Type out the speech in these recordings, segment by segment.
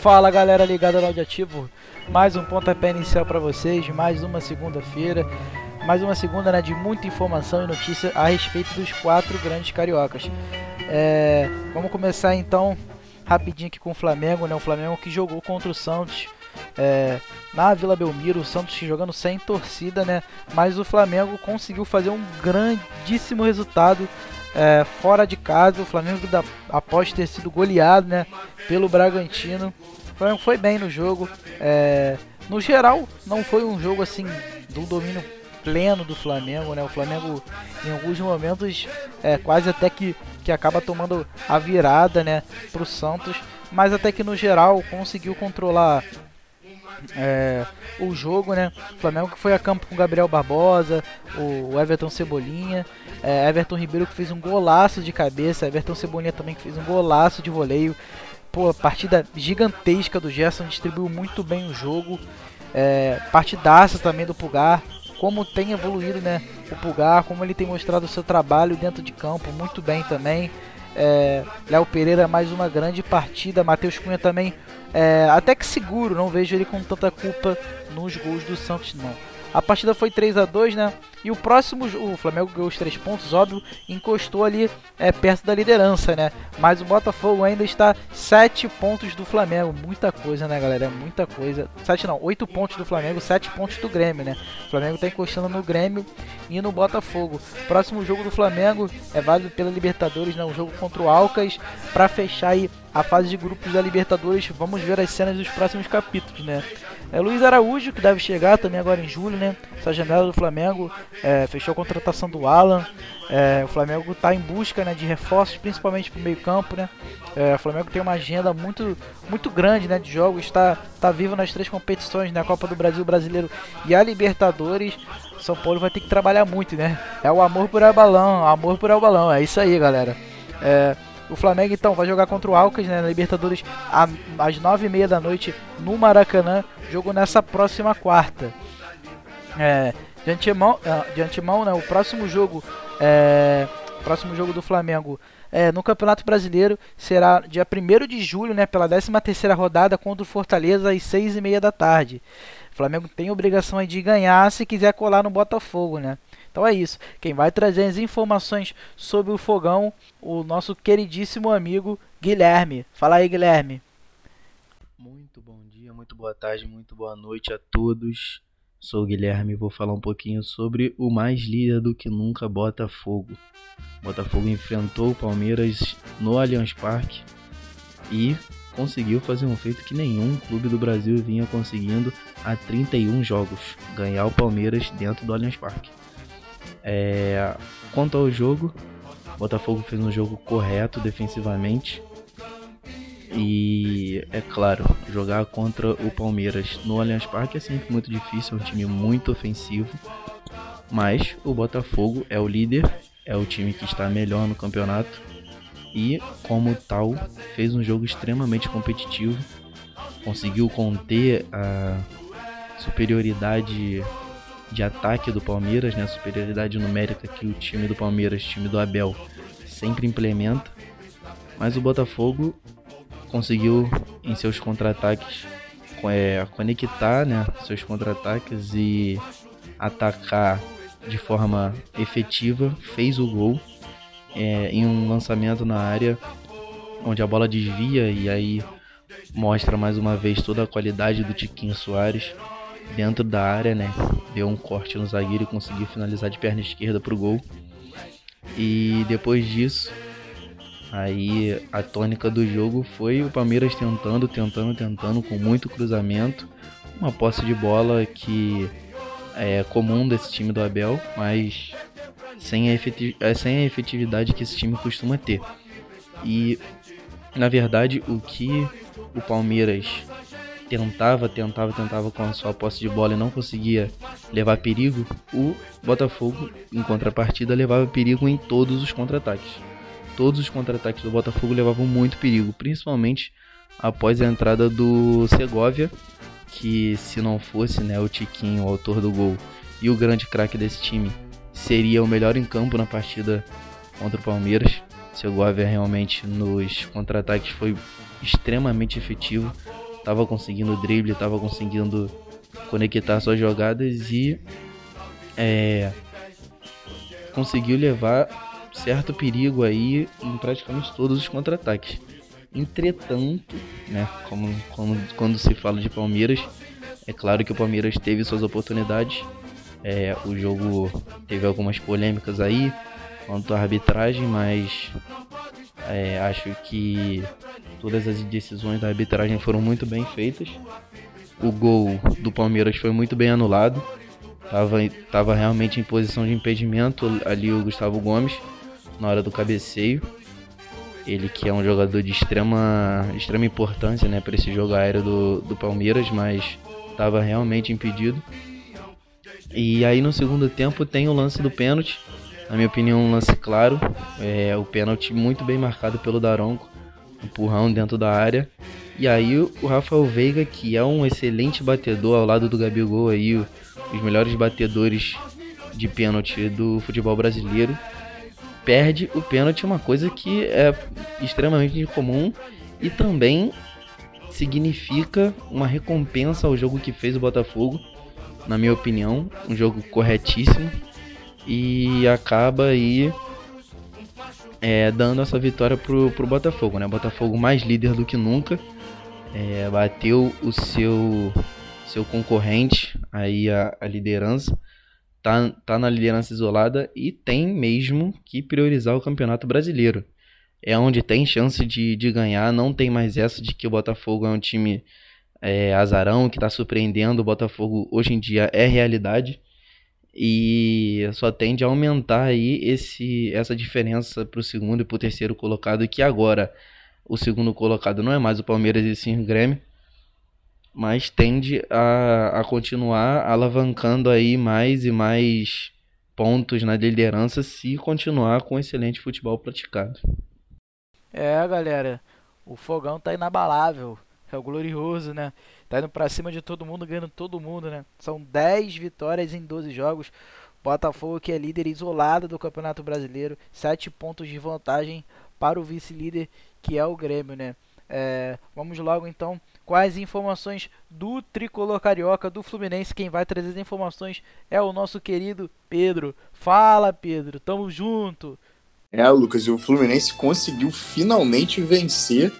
Fala galera ligada no Audiativo, mais um pontapé inicial para vocês, mais uma segunda-feira, mais uma segunda né, de muita informação e notícia a respeito dos quatro grandes cariocas. É, vamos começar então rapidinho aqui com o Flamengo, né? O Flamengo que jogou contra o Santos é, na Vila Belmiro, o Santos jogando sem torcida, né? Mas o Flamengo conseguiu fazer um grandíssimo resultado é, fora de casa. O Flamengo, da, após ter sido goleado né, pelo Bragantino, o Flamengo foi bem no jogo. É, no geral, não foi um jogo assim do domínio pleno do Flamengo, né? O Flamengo em alguns momentos é, quase até que, que acaba tomando a virada, né, para o Santos, mas até que no geral conseguiu controlar é, o jogo, né? O Flamengo que foi a campo com Gabriel Barbosa, o Everton Cebolinha, é, Everton Ribeiro que fez um golaço de cabeça, Everton Cebolinha também que fez um golaço de voleio. Pô, partida gigantesca do Gerson, distribuiu muito bem o jogo. É, partidaça também do Pulgar, como tem evoluído né, o Pulgar, como ele tem mostrado o seu trabalho dentro de campo muito bem também. É, Léo Pereira mais uma grande partida, Matheus Cunha também é, até que seguro, não vejo ele com tanta culpa nos gols do Santos não. A partida foi 3 a 2 né? E o próximo, o Flamengo ganhou os três pontos, óbvio, encostou ali é, perto da liderança, né? Mas o Botafogo ainda está 7 pontos do Flamengo. Muita coisa, né, galera? É muita coisa. 7 não, 8 pontos do Flamengo, 7 pontos do Grêmio, né? O Flamengo está encostando no Grêmio e no Botafogo. Próximo jogo do Flamengo é válido pela Libertadores, né? Um jogo contra o Alcas para fechar aí a fase de grupos da Libertadores. Vamos ver as cenas dos próximos capítulos, né? É Luiz Araújo, que deve chegar também agora em julho, né? Essa janela do Flamengo é, fechou a contratação do Alan. É, o Flamengo está em busca né, de reforços, principalmente para o meio-campo, né? É, o Flamengo tem uma agenda muito, muito grande né, de jogos, está tá vivo nas três competições, né? A Copa do Brasil, Brasileiro e a Libertadores. São Paulo vai ter que trabalhar muito, né? É o amor por balão, amor por balão, é isso aí, galera. É, o Flamengo então vai jogar contra o Alcas né, na Libertadores às nove e meia da noite no Maracanã. Jogo nessa próxima quarta. É, de antemão, é, de antemão né, o próximo jogo, é, próximo jogo do Flamengo é, no Campeonato Brasileiro será dia 1 de julho, né, pela 13 terceira rodada contra o Fortaleza às seis e meia da tarde. O Flamengo tem obrigação de ganhar se quiser colar no Botafogo, né? Então é isso. Quem vai trazer as informações sobre o fogão, o nosso queridíssimo amigo Guilherme. Fala aí, Guilherme. Muito bom dia, muito boa tarde, muito boa noite a todos. Sou o Guilherme e vou falar um pouquinho sobre o mais líder do que nunca Botafogo. Botafogo enfrentou o Palmeiras no Allianz Parque e conseguiu fazer um feito que nenhum clube do Brasil vinha conseguindo há 31 jogos, ganhar o Palmeiras dentro do Allianz Parque. É, quanto ao jogo, Botafogo fez um jogo correto defensivamente. E é claro, jogar contra o Palmeiras no Allianz Parque é sempre muito difícil, é um time muito ofensivo. Mas o Botafogo é o líder, é o time que está melhor no campeonato e, como tal, fez um jogo extremamente competitivo. Conseguiu conter a superioridade de ataque do Palmeiras, né? A superioridade numérica que o time do Palmeiras, time do Abel, sempre implementa. Mas o Botafogo conseguiu em seus contra-ataques é, conectar né, seus contra-ataques e atacar de forma efetiva, fez o gol é, em um lançamento na área onde a bola desvia e aí mostra mais uma vez toda a qualidade do Tiquinho Soares dentro da área, né? Deu um corte no zagueiro e conseguiu finalizar de perna esquerda pro gol. E depois disso, aí a tônica do jogo foi o Palmeiras tentando, tentando, tentando com muito cruzamento, uma posse de bola que é comum desse time do Abel, mas sem a, é, sem a efetividade que esse time costuma ter. E na verdade, o que o Palmeiras tentava, tentava, tentava com a sua posse de bola e não conseguia levar perigo, o Botafogo, em contrapartida, levava perigo em todos os contra-ataques. Todos os contra-ataques do Botafogo levavam muito perigo, principalmente após a entrada do Segovia, que se não fosse né, o Tiquinho, o autor do gol, e o grande craque desse time, seria o melhor em campo na partida contra o Palmeiras. Segovia realmente nos contra-ataques foi extremamente efetivo estava conseguindo drible, estava conseguindo conectar suas jogadas e é, conseguiu levar certo perigo aí em praticamente todos os contra-ataques. Entretanto, né, como, como, quando se fala de Palmeiras, é claro que o Palmeiras teve suas oportunidades. É, o jogo teve algumas polêmicas aí quanto à arbitragem, mas é, acho que todas as decisões da arbitragem foram muito bem feitas. O gol do Palmeiras foi muito bem anulado. Tava, tava realmente em posição de impedimento ali o Gustavo Gomes na hora do cabeceio. Ele que é um jogador de extrema, extrema importância né, para esse jogo aéreo do, do Palmeiras, mas estava realmente impedido. E aí no segundo tempo tem o lance do pênalti. Na minha opinião, um lance claro. É, o pênalti muito bem marcado pelo Daronco. Empurrão dentro da área. E aí o Rafael Veiga, que é um excelente batedor ao lado do Gabigol aí, os melhores batedores de pênalti do futebol brasileiro, perde o pênalti, uma coisa que é extremamente incomum e também significa uma recompensa ao jogo que fez o Botafogo, na minha opinião, um jogo corretíssimo e acaba aí é, dando essa vitória pro, pro Botafogo, né? Botafogo mais líder do que nunca, é, bateu o seu seu concorrente aí a, a liderança tá, tá na liderança isolada e tem mesmo que priorizar o Campeonato Brasileiro é onde tem chance de, de ganhar. Não tem mais essa de que o Botafogo é um time é, azarão, que está surpreendendo. O Botafogo hoje em dia é realidade. E só tende a aumentar aí esse, essa diferença para o segundo e para o terceiro colocado, que agora o segundo colocado não é mais o Palmeiras e sim o Grêmio, mas tende a, a continuar alavancando aí mais e mais pontos na liderança se continuar com excelente futebol praticado. É, galera, o fogão tá inabalável. É o glorioso, né? Tá indo pra cima de todo mundo, ganhando todo mundo, né? São 10 vitórias em 12 jogos. Botafogo que é líder isolado do Campeonato Brasileiro, 7 pontos de vantagem para o vice-líder que é o Grêmio, né? É, vamos logo então as informações do tricolor carioca do Fluminense. Quem vai trazer as informações é o nosso querido Pedro. Fala, Pedro, tamo junto. É, Lucas, e o Fluminense conseguiu finalmente vencer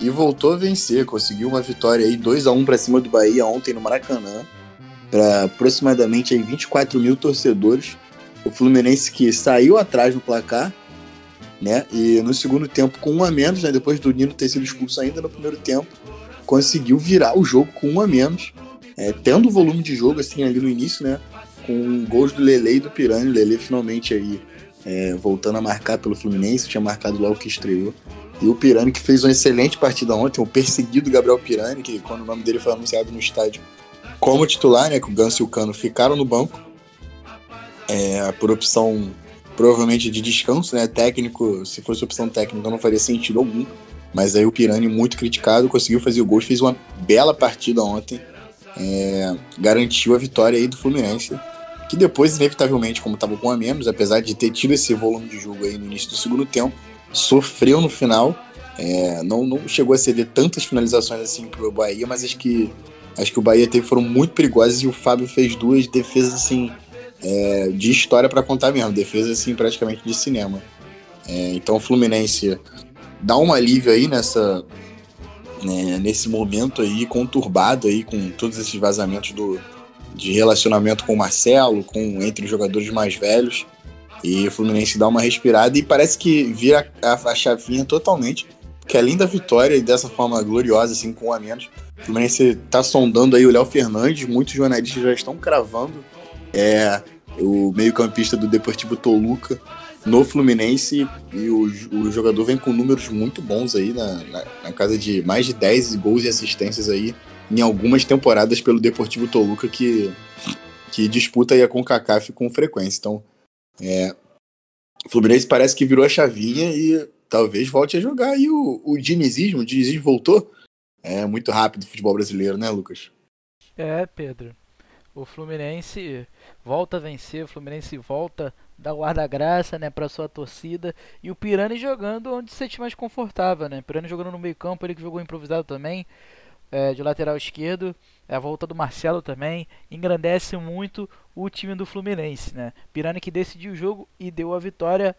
e voltou a vencer. Conseguiu uma vitória aí 2 a 1 para cima do Bahia ontem no Maracanã, para aproximadamente aí 24 mil torcedores. O Fluminense que saiu atrás no placar, né? E no segundo tempo, com um a menos, né? Depois do Nino ter sido expulso ainda no primeiro tempo, conseguiu virar o jogo com um a menos, é, tendo volume de jogo assim ali no início, né? Com gols do Lele e do Pirani. O Lele finalmente aí é, voltando a marcar pelo Fluminense, tinha marcado logo que estreou. E o Pirani, que fez uma excelente partida ontem, o perseguido Gabriel Pirani, que quando o nome dele foi anunciado no estádio como titular, né, que o Ganso e o Cano ficaram no banco, é, por opção provavelmente de descanso, né, técnico, se fosse opção técnica não faria sentido algum, mas aí o Pirani, muito criticado, conseguiu fazer o gol, fez uma bela partida ontem, é, garantiu a vitória aí do Fluminense, que depois, inevitavelmente, como estava com a menos, apesar de ter tido esse volume de jogo aí no início do segundo tempo, sofreu no final. É, não, não chegou a ceder tantas finalizações assim para o Bahia, mas acho que acho que o Bahia teve foram muito perigosas e o Fábio fez duas defesas assim é, de história para contar mesmo, defesas assim praticamente de cinema. É, então o Fluminense dá um alívio aí nessa né, nesse momento aí conturbado aí com todos esses vazamentos do, de relacionamento com o Marcelo, com entre os jogadores mais velhos. E o Fluminense dá uma respirada e parece que vira a, a chavinha totalmente. Porque além da vitória e dessa forma gloriosa, assim, com um a menos, o Fluminense tá sondando aí o Léo Fernandes, muitos jornalistas já estão cravando é, o meio-campista do Deportivo Toluca no Fluminense e o, o jogador vem com números muito bons aí, na, na, na casa de mais de 10 gols e assistências aí em algumas temporadas pelo Deportivo Toluca que, que disputa aí a CONCACAF com frequência. Então, é, Fluminense parece que virou a chavinha e talvez volte a jogar aí o, o dinizismo. O dinizismo voltou. É muito rápido o futebol brasileiro, né, Lucas? É, Pedro. O Fluminense volta a vencer, o Fluminense volta da guarda-graça, né, para sua torcida e o Pirani jogando onde se sente mais confortável, né? Pirani jogando no meio-campo, ele que jogou improvisado também é, de lateral esquerdo, é a volta do Marcelo também, engrandece muito o time do Fluminense, né? Pirani que decidiu o jogo e deu a vitória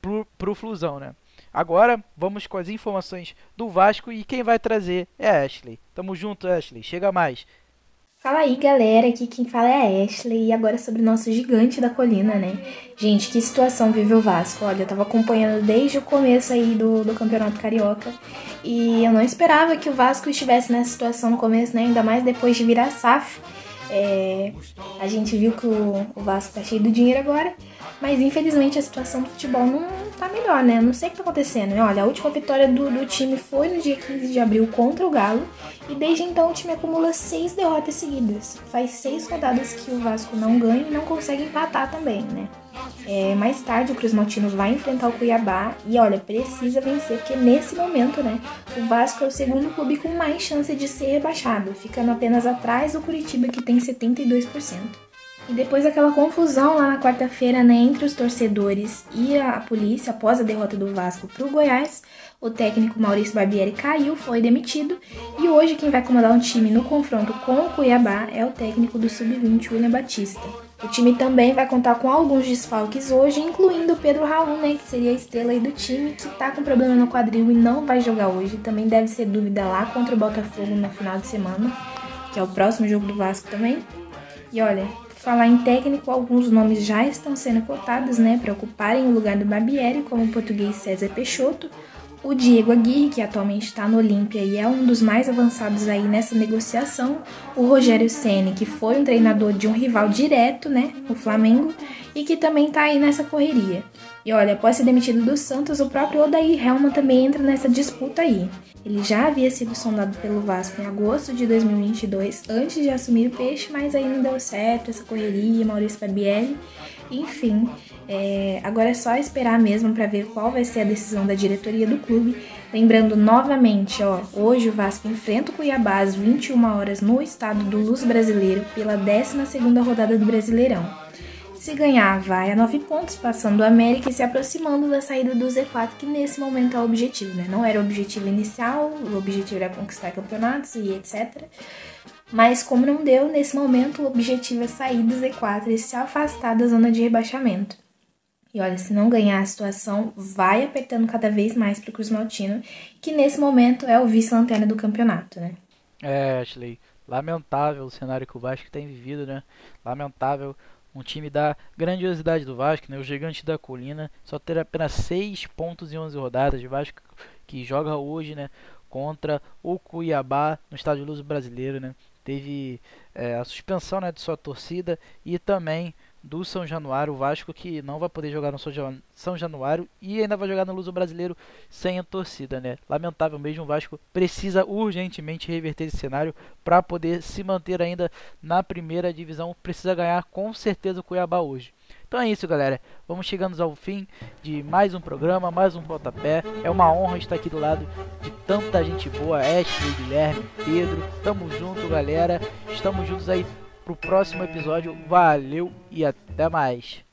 pro, pro Flusão, né? Agora vamos com as informações do Vasco e quem vai trazer é a Ashley. Tamo junto, Ashley. Chega mais. Fala aí, galera. Aqui quem fala é a Ashley e agora sobre o nosso gigante da colina, né? Gente, que situação vive o Vasco. Olha, eu tava acompanhando desde o começo aí do, do Campeonato Carioca e eu não esperava que o Vasco estivesse nessa situação no começo, né? Ainda mais depois de virar SAF. É, a gente viu que o, o Vasco tá cheio do dinheiro agora mas infelizmente a situação do futebol não tá melhor, né? Não sei o que tá acontecendo. Olha, a última vitória do, do time foi no dia 15 de abril contra o Galo. E desde então o time acumula seis derrotas seguidas. Faz seis rodadas que o Vasco não ganha e não consegue empatar também, né? É, mais tarde o Cruz Maltino vai enfrentar o Cuiabá e olha, precisa vencer, porque nesse momento, né, o Vasco é o segundo clube com mais chance de ser rebaixado, ficando apenas atrás do Curitiba que tem 72%. E depois daquela confusão lá na quarta-feira, né, entre os torcedores e a polícia após a derrota do Vasco para o Goiás, o técnico Maurício Barbieri caiu, foi demitido, e hoje quem vai comandar o time no confronto com o Cuiabá é o técnico do sub-20, William Batista. O time também vai contar com alguns desfalques hoje, incluindo o Pedro Raul, né, que seria a estrela do time, que tá com problema no quadril e não vai jogar hoje. Também deve ser dúvida lá contra o Botafogo no final de semana, que é o próximo jogo do Vasco também. E olha, Falar em técnico, alguns nomes já estão sendo cotados né, para ocuparem o lugar do Barbieri, como o português César Peixoto, o Diego Aguirre, que atualmente está no Olímpia e é um dos mais avançados aí nessa negociação, o Rogério Ceni, que foi um treinador de um rival direto, né, o Flamengo, e que também está aí nessa correria. E olha, após ser demitido do Santos, o próprio Odair Helman também entra nessa disputa aí. Ele já havia sido sondado pelo Vasco em agosto de 2022, antes de assumir o Peixe, mas aí não deu certo essa correria, Maurício Fabielli. Enfim, é, agora é só esperar mesmo para ver qual vai ser a decisão da diretoria do clube. Lembrando novamente, ó, hoje o Vasco enfrenta o Cuiabá às 21 horas no estado do Luz Brasileiro pela 12ª rodada do Brasileirão. Se ganhar, vai a 9 pontos, passando o América e se aproximando da saída do Z4, que nesse momento é o objetivo, né? Não era o objetivo inicial, o objetivo era conquistar campeonatos e etc. Mas como não deu, nesse momento o objetivo é sair do Z4 e se afastar da zona de rebaixamento. E olha, se não ganhar a situação, vai apertando cada vez mais para o Cruz Maltino, que nesse momento é o vice-lanterna do campeonato, né? É, Ashley, lamentável o cenário que o Vasco tem vivido, né? Lamentável um time da grandiosidade do Vasco, né, o gigante da colina, só ter apenas 6 pontos em 11 rodadas. O Vasco que joga hoje né, contra o Cuiabá no Estádio Luz Brasileiro. Né, teve é, a suspensão né, de sua torcida e também do São Januário, o Vasco que não vai poder jogar no São Januário e ainda vai jogar no Luso Brasileiro sem a torcida, né? Lamentável mesmo, o Vasco precisa urgentemente reverter esse cenário para poder se manter ainda na primeira divisão, precisa ganhar com certeza o Cuiabá hoje. Então é isso, galera. Vamos chegando ao fim de mais um programa, mais um pontapé. É uma honra estar aqui do lado de tanta gente boa, Ashley, Guilherme, Pedro. Tamo junto, galera. Estamos juntos aí pro próximo episódio. Valeu e até mais.